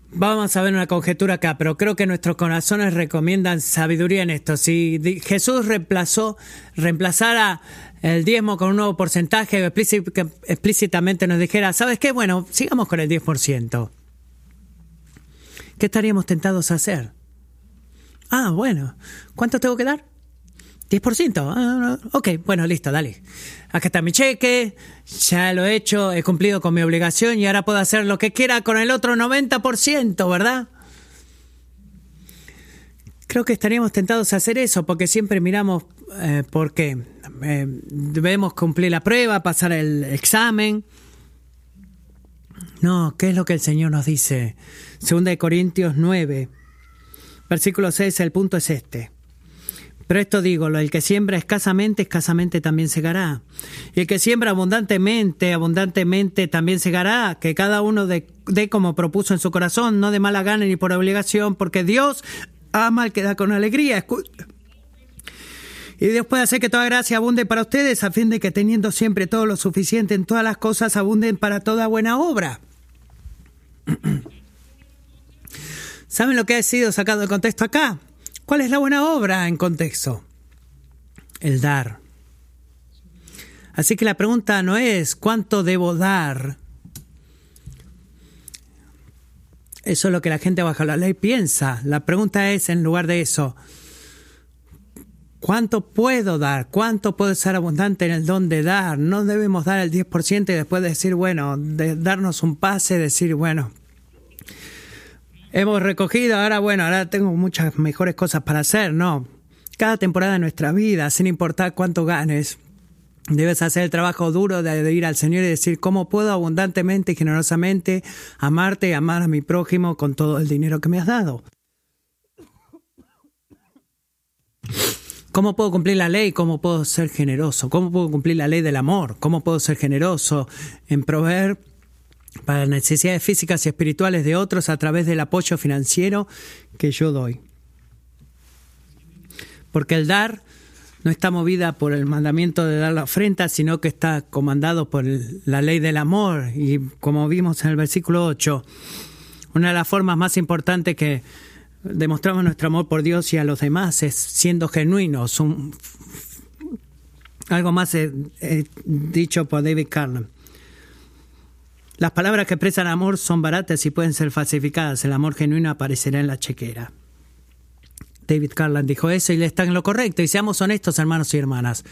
Vamos a ver una conjetura acá, pero creo que nuestros corazones recomiendan sabiduría en esto. Si Jesús reemplazó, reemplazara el diezmo con un nuevo porcentaje, explícitamente nos dijera, ¿sabes qué? Bueno, sigamos con el 10%. ¿Qué estaríamos tentados a hacer? Ah, bueno, ¿cuánto tengo que dar? 10%. Ah, ok, bueno, listo, dale. Acá está mi cheque, ya lo he hecho, he cumplido con mi obligación y ahora puedo hacer lo que quiera con el otro 90%, ¿verdad? Creo que estaríamos tentados a hacer eso porque siempre miramos eh, por qué. Eh, debemos cumplir la prueba, pasar el examen. No, ¿qué es lo que el Señor nos dice? Segunda de Corintios 9, versículo 6, el punto es este. Pero esto digo, el que siembra escasamente, escasamente también segará. Y el que siembra abundantemente, abundantemente también segará. Que cada uno dé como propuso en su corazón, no de mala gana ni por obligación, porque Dios ama al que da con alegría. Y Dios puede hacer que toda gracia abunde para ustedes, a fin de que teniendo siempre todo lo suficiente en todas las cosas, abunden para toda buena obra. ¿Saben lo que ha sido sacado de contexto acá? ¿Cuál es la buena obra en contexto? El dar. Así que la pregunta no es cuánto debo dar. Eso es lo que la gente bajo la ley piensa. La pregunta es, en lugar de eso, ¿cuánto puedo dar? ¿Cuánto puedo ser abundante en el don de dar? No debemos dar el 10% y después decir, bueno, de darnos un pase, decir, bueno, hemos recogido, ahora bueno, ahora tengo muchas mejores cosas para hacer, no. Cada temporada de nuestra vida, sin importar cuánto ganes, debes hacer el trabajo duro de, ir al Señor y decir, ¿cómo puedo abundantemente y generosamente amarte y amar a mi prójimo con todo el dinero que me has dado? ¿Cómo puedo cumplir la ley? ¿Cómo puedo ser generoso? ¿Cómo puedo cumplir la ley del amor? ¿Cómo puedo ser generoso en proveer para las necesidades físicas y espirituales de otros a través del apoyo financiero que yo doy. Porque el dar no está movida por el mandamiento de dar la ofrenda, sino que está comandado por la ley del amor. Y como vimos en el versículo 8, una de las formas más importantes que demostramos nuestro amor por Dios y a los demás es siendo genuinos. algo más dicho por David Carlin. Las palabras que expresan amor son baratas y pueden ser falsificadas. El amor genuino aparecerá en la chequera. David Carlan dijo eso y le está en lo correcto. Y seamos honestos, hermanos y hermanas.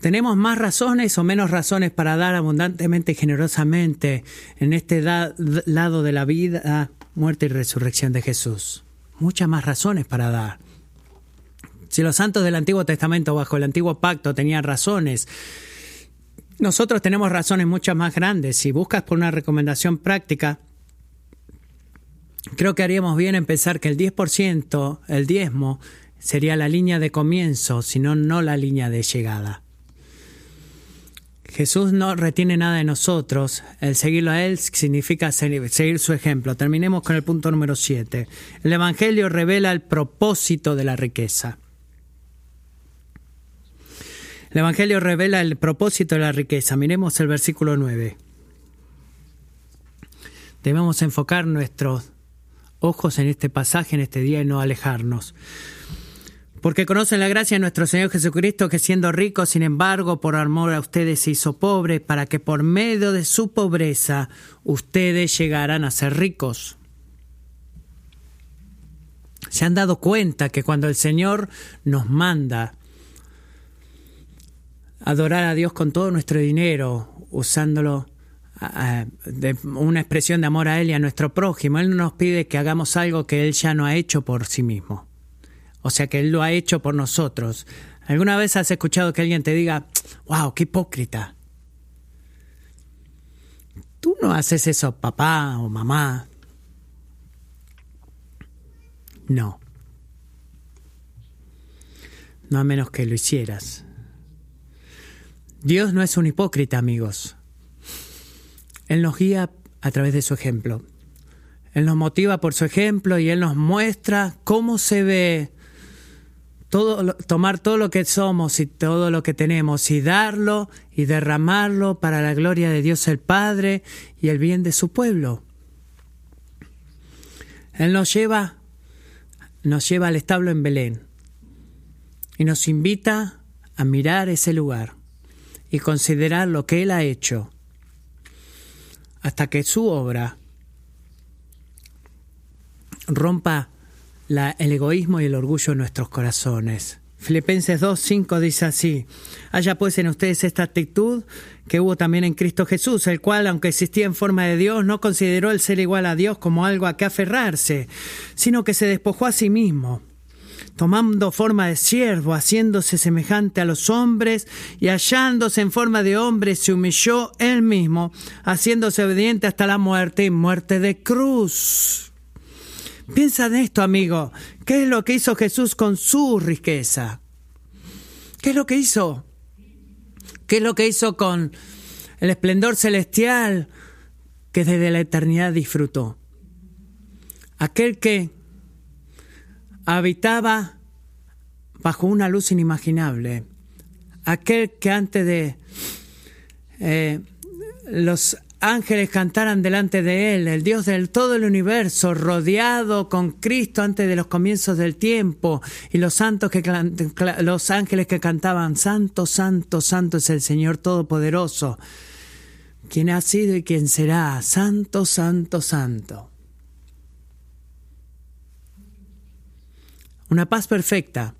¿Tenemos más razones o menos razones para dar abundantemente y generosamente en este lado de la vida, muerte y resurrección de Jesús? Muchas más razones para dar. Si los santos del Antiguo Testamento bajo el Antiguo Pacto tenían razones nosotros tenemos razones mucho más grandes. Si buscas por una recomendación práctica, creo que haríamos bien en pensar que el 10%, el diezmo, sería la línea de comienzo, sino no la línea de llegada. Jesús no retiene nada de nosotros. El seguirlo a Él significa seguir su ejemplo. Terminemos con el punto número 7. El Evangelio revela el propósito de la riqueza. El Evangelio revela el propósito de la riqueza. Miremos el versículo 9. Debemos enfocar nuestros ojos en este pasaje, en este día, y no alejarnos. Porque conocen la gracia de nuestro Señor Jesucristo, que siendo rico, sin embargo, por amor a ustedes se hizo pobre, para que por medio de su pobreza ustedes llegaran a ser ricos. Se han dado cuenta que cuando el Señor nos manda adorar a Dios con todo nuestro dinero, usándolo de una expresión de amor a Él y a nuestro prójimo. Él no nos pide que hagamos algo que Él ya no ha hecho por sí mismo. O sea, que Él lo ha hecho por nosotros. ¿Alguna vez has escuchado que alguien te diga, wow, qué hipócrita? Tú no haces eso, papá o mamá. No. No a menos que lo hicieras. Dios no es un hipócrita, amigos. Él nos guía a través de su ejemplo. Él nos motiva por su ejemplo y Él nos muestra cómo se ve tomar todo lo que somos y todo lo que tenemos y darlo y derramarlo para la gloria de Dios el Padre y el bien de su pueblo. Él nos lleva, nos lleva al establo en Belén y nos invita a mirar ese lugar y considerar lo que Él ha hecho hasta que su obra rompa el egoísmo y el orgullo en nuestros corazones. Filipenses 2.5 dice así, haya pues en ustedes esta actitud que hubo también en Cristo Jesús, el cual, aunque existía en forma de Dios, no consideró el ser igual a Dios como algo a que aferrarse, sino que se despojó a sí mismo tomando forma de siervo, haciéndose semejante a los hombres y hallándose en forma de hombre, se humilló él mismo, haciéndose obediente hasta la muerte y muerte de cruz. Piensa en esto, amigo. ¿Qué es lo que hizo Jesús con su riqueza? ¿Qué es lo que hizo? ¿Qué es lo que hizo con el esplendor celestial que desde la eternidad disfrutó? Aquel que habitaba bajo una luz inimaginable. Aquel que antes de eh, los ángeles cantaran delante de él, el Dios del todo el universo, rodeado con Cristo antes de los comienzos del tiempo, y los santos que los ángeles que cantaban, Santo, Santo, Santo es el Señor Todopoderoso, quien ha sido y quien será, Santo, Santo, Santo. Una paz perfecta.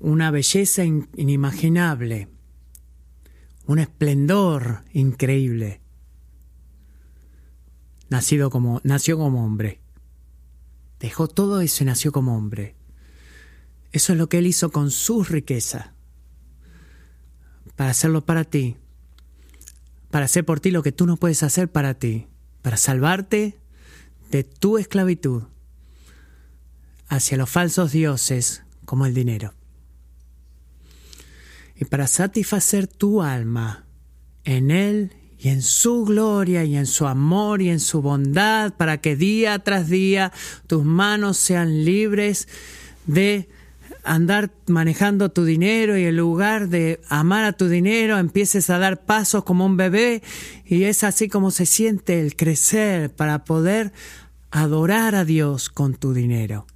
Una belleza inimaginable. Un esplendor increíble. Nacido como, nació como hombre. Dejó todo eso y nació como hombre. Eso es lo que él hizo con su riqueza. Para hacerlo para ti. Para hacer por ti lo que tú no puedes hacer para ti. Para salvarte de tu esclavitud hacia los falsos dioses como el dinero. Y para satisfacer tu alma en Él y en su gloria y en su amor y en su bondad, para que día tras día tus manos sean libres de andar manejando tu dinero y en lugar de amar a tu dinero empieces a dar pasos como un bebé y es así como se siente el crecer para poder adorar a Dios con tu dinero.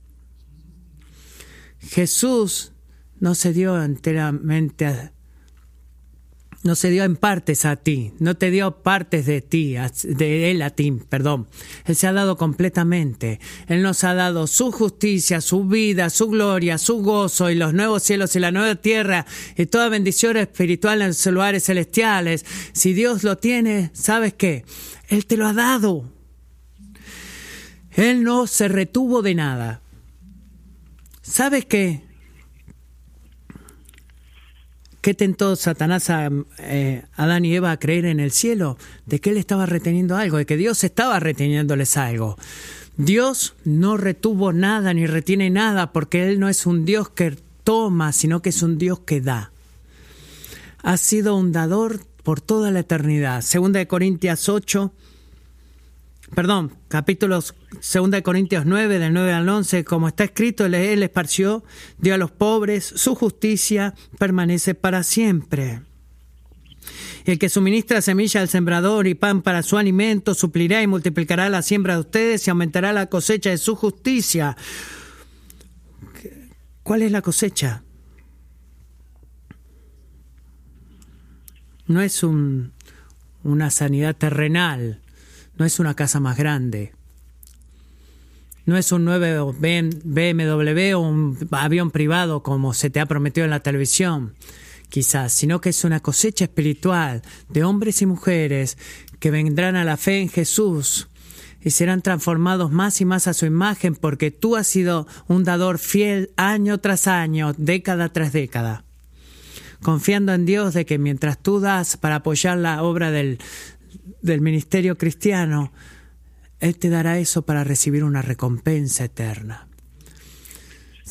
Jesús no se dio enteramente no se dio en partes a ti, no te dio partes de ti, de Él a ti, perdón. Él se ha dado completamente. Él nos ha dado su justicia, su vida, su gloria, su gozo y los nuevos cielos y la nueva tierra y toda bendición espiritual en los lugares celestiales. Si Dios lo tiene, ¿sabes qué? Él te lo ha dado. Él no se retuvo de nada. ¿Sabes qué? ¿Qué tentó Satanás a eh, Adán y Eva a creer en el cielo? De que él estaba reteniendo algo, de que Dios estaba reteniéndoles algo. Dios no retuvo nada ni retiene nada porque Él no es un Dios que toma, sino que es un Dios que da. Ha sido un dador por toda la eternidad. Segunda de Corintias 8, perdón, capítulos 2 Corintios 9, del 9 al 11, como está escrito, Él esparció, dio a los pobres, su justicia permanece para siempre. El que suministra semilla al sembrador y pan para su alimento, suplirá y multiplicará la siembra de ustedes y aumentará la cosecha de su justicia. ¿Cuál es la cosecha? No es un, una sanidad terrenal, no es una casa más grande. No es un nuevo BMW o un avión privado como se te ha prometido en la televisión. quizás, sino que es una cosecha espiritual de hombres y mujeres que vendrán a la fe en Jesús y serán transformados más y más a su imagen porque tú has sido un dador fiel año tras año, década tras década. Confiando en Dios de que mientras tú das para apoyar la obra del, del ministerio cristiano, Él te dará eso para recibir una recompensa eterna.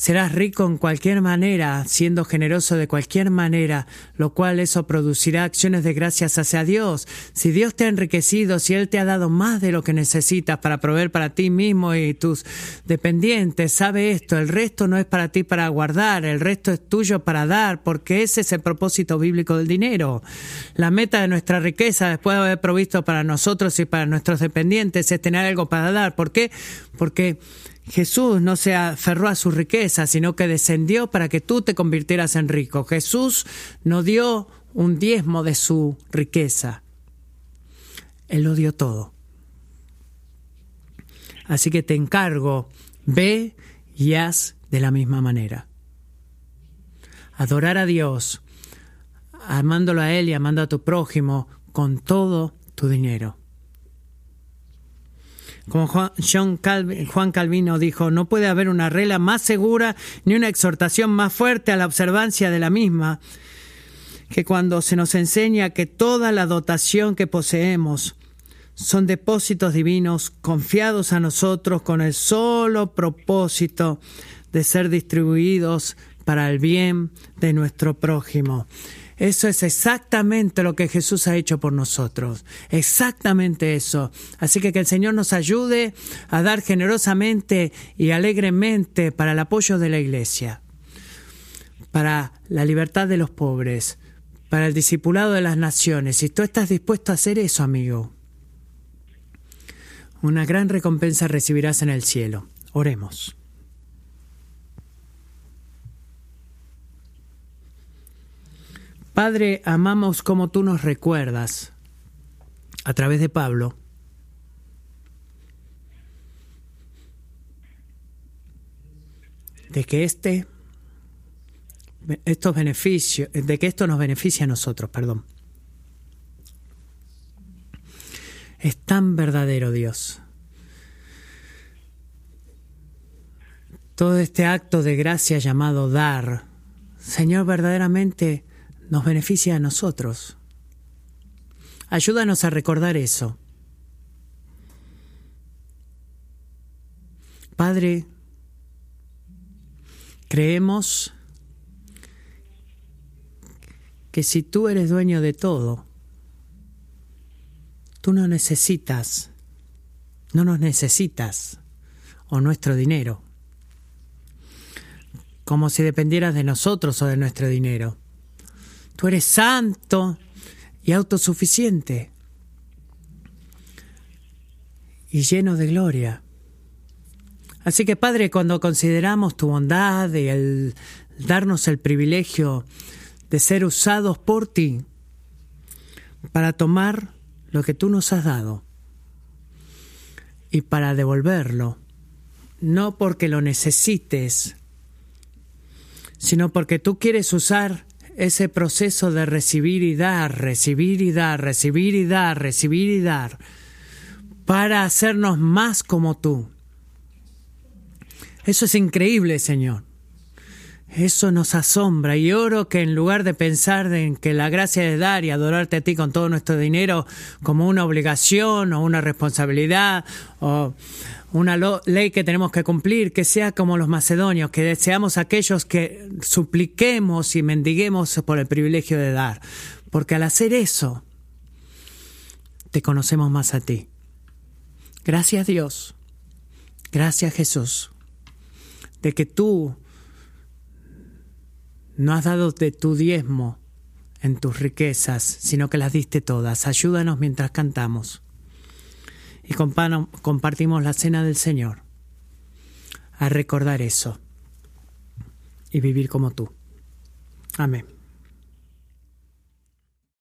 Serás rico en cualquier manera, siendo generoso de cualquier manera, lo cual eso producirá acciones de gracias hacia Dios. Si Dios te ha enriquecido, si Él te ha dado más de lo que necesitas para proveer para ti mismo y tus dependientes, sabe esto, el resto no es para ti para guardar, el resto es tuyo para dar, porque ese es el propósito bíblico del dinero. La meta de nuestra riqueza, después de haber provisto para nosotros y para nuestros dependientes, es tener algo para dar. ¿Por qué? Porque Jesús no se aferró a su riqueza, sino que descendió para que tú te convirtieras en rico. Jesús no dio un diezmo de su riqueza. Él lo dio todo. Así que te encargo, ve y haz de la misma manera. Adorar a Dios, amándolo a Él y amando a tu prójimo con todo tu dinero. Como Juan, Calvino dijo, no puede haber una regla más segura ni una exhortación más fuerte a la observancia de la misma que cuando se nos enseña que toda la dotación que poseemos son depósitos divinos confiados a nosotros con el solo propósito de ser distribuidos para el bien de nuestro prójimo. Eso es exactamente lo que Jesús ha hecho por nosotros. Exactamente eso. Así que que el Señor nos ayude a dar generosamente y alegremente para el apoyo de la Iglesia, para la libertad de los pobres, para el discipulado de las naciones. Si tú estás dispuesto a hacer eso, amigo, una gran recompensa recibirás en el cielo. Oremos. Padre, amamos como tú nos recuerdas a través de Pablo. de que este estos beneficios, de que esto nos beneficia a nosotros, perdón. Es tan verdadero Dios. Todo este acto de gracia llamado dar, Señor, verdaderamente nos beneficia a nosotros. Ayúdanos a recordar eso. Padre, creemos que si tú eres dueño de todo, tú no necesitas, no nos necesitas, o nuestro dinero, como si dependieras de nosotros o de nuestro dinero. Tú eres santo y autosuficiente y lleno de gloria. Así que Padre, cuando consideramos tu bondad y el darnos el privilegio de ser usados por ti para tomar lo que tú nos has dado y para devolverlo, no porque lo necesites, sino porque tú quieres usar ese proceso de recibir y dar, recibir y dar, recibir y dar, recibir y dar, para hacernos más como tú. Eso es increíble, Señor. Eso nos asombra y oro que en lugar de pensar en que la gracia de dar y adorarte a ti con todo nuestro dinero como una obligación o una responsabilidad o una ley que tenemos que cumplir, que sea como los macedonios, que seamos aquellos que supliquemos y mendiguemos por el privilegio de dar. Porque al hacer eso, te conocemos más a ti. Gracias Dios, gracias Jesús, de que tú no has dado de tu diezmo en tus riquezas, sino que las diste todas. Ayúdanos mientras cantamos y compartimos la cena del Señor, a recordar eso y vivir como tú. Amén.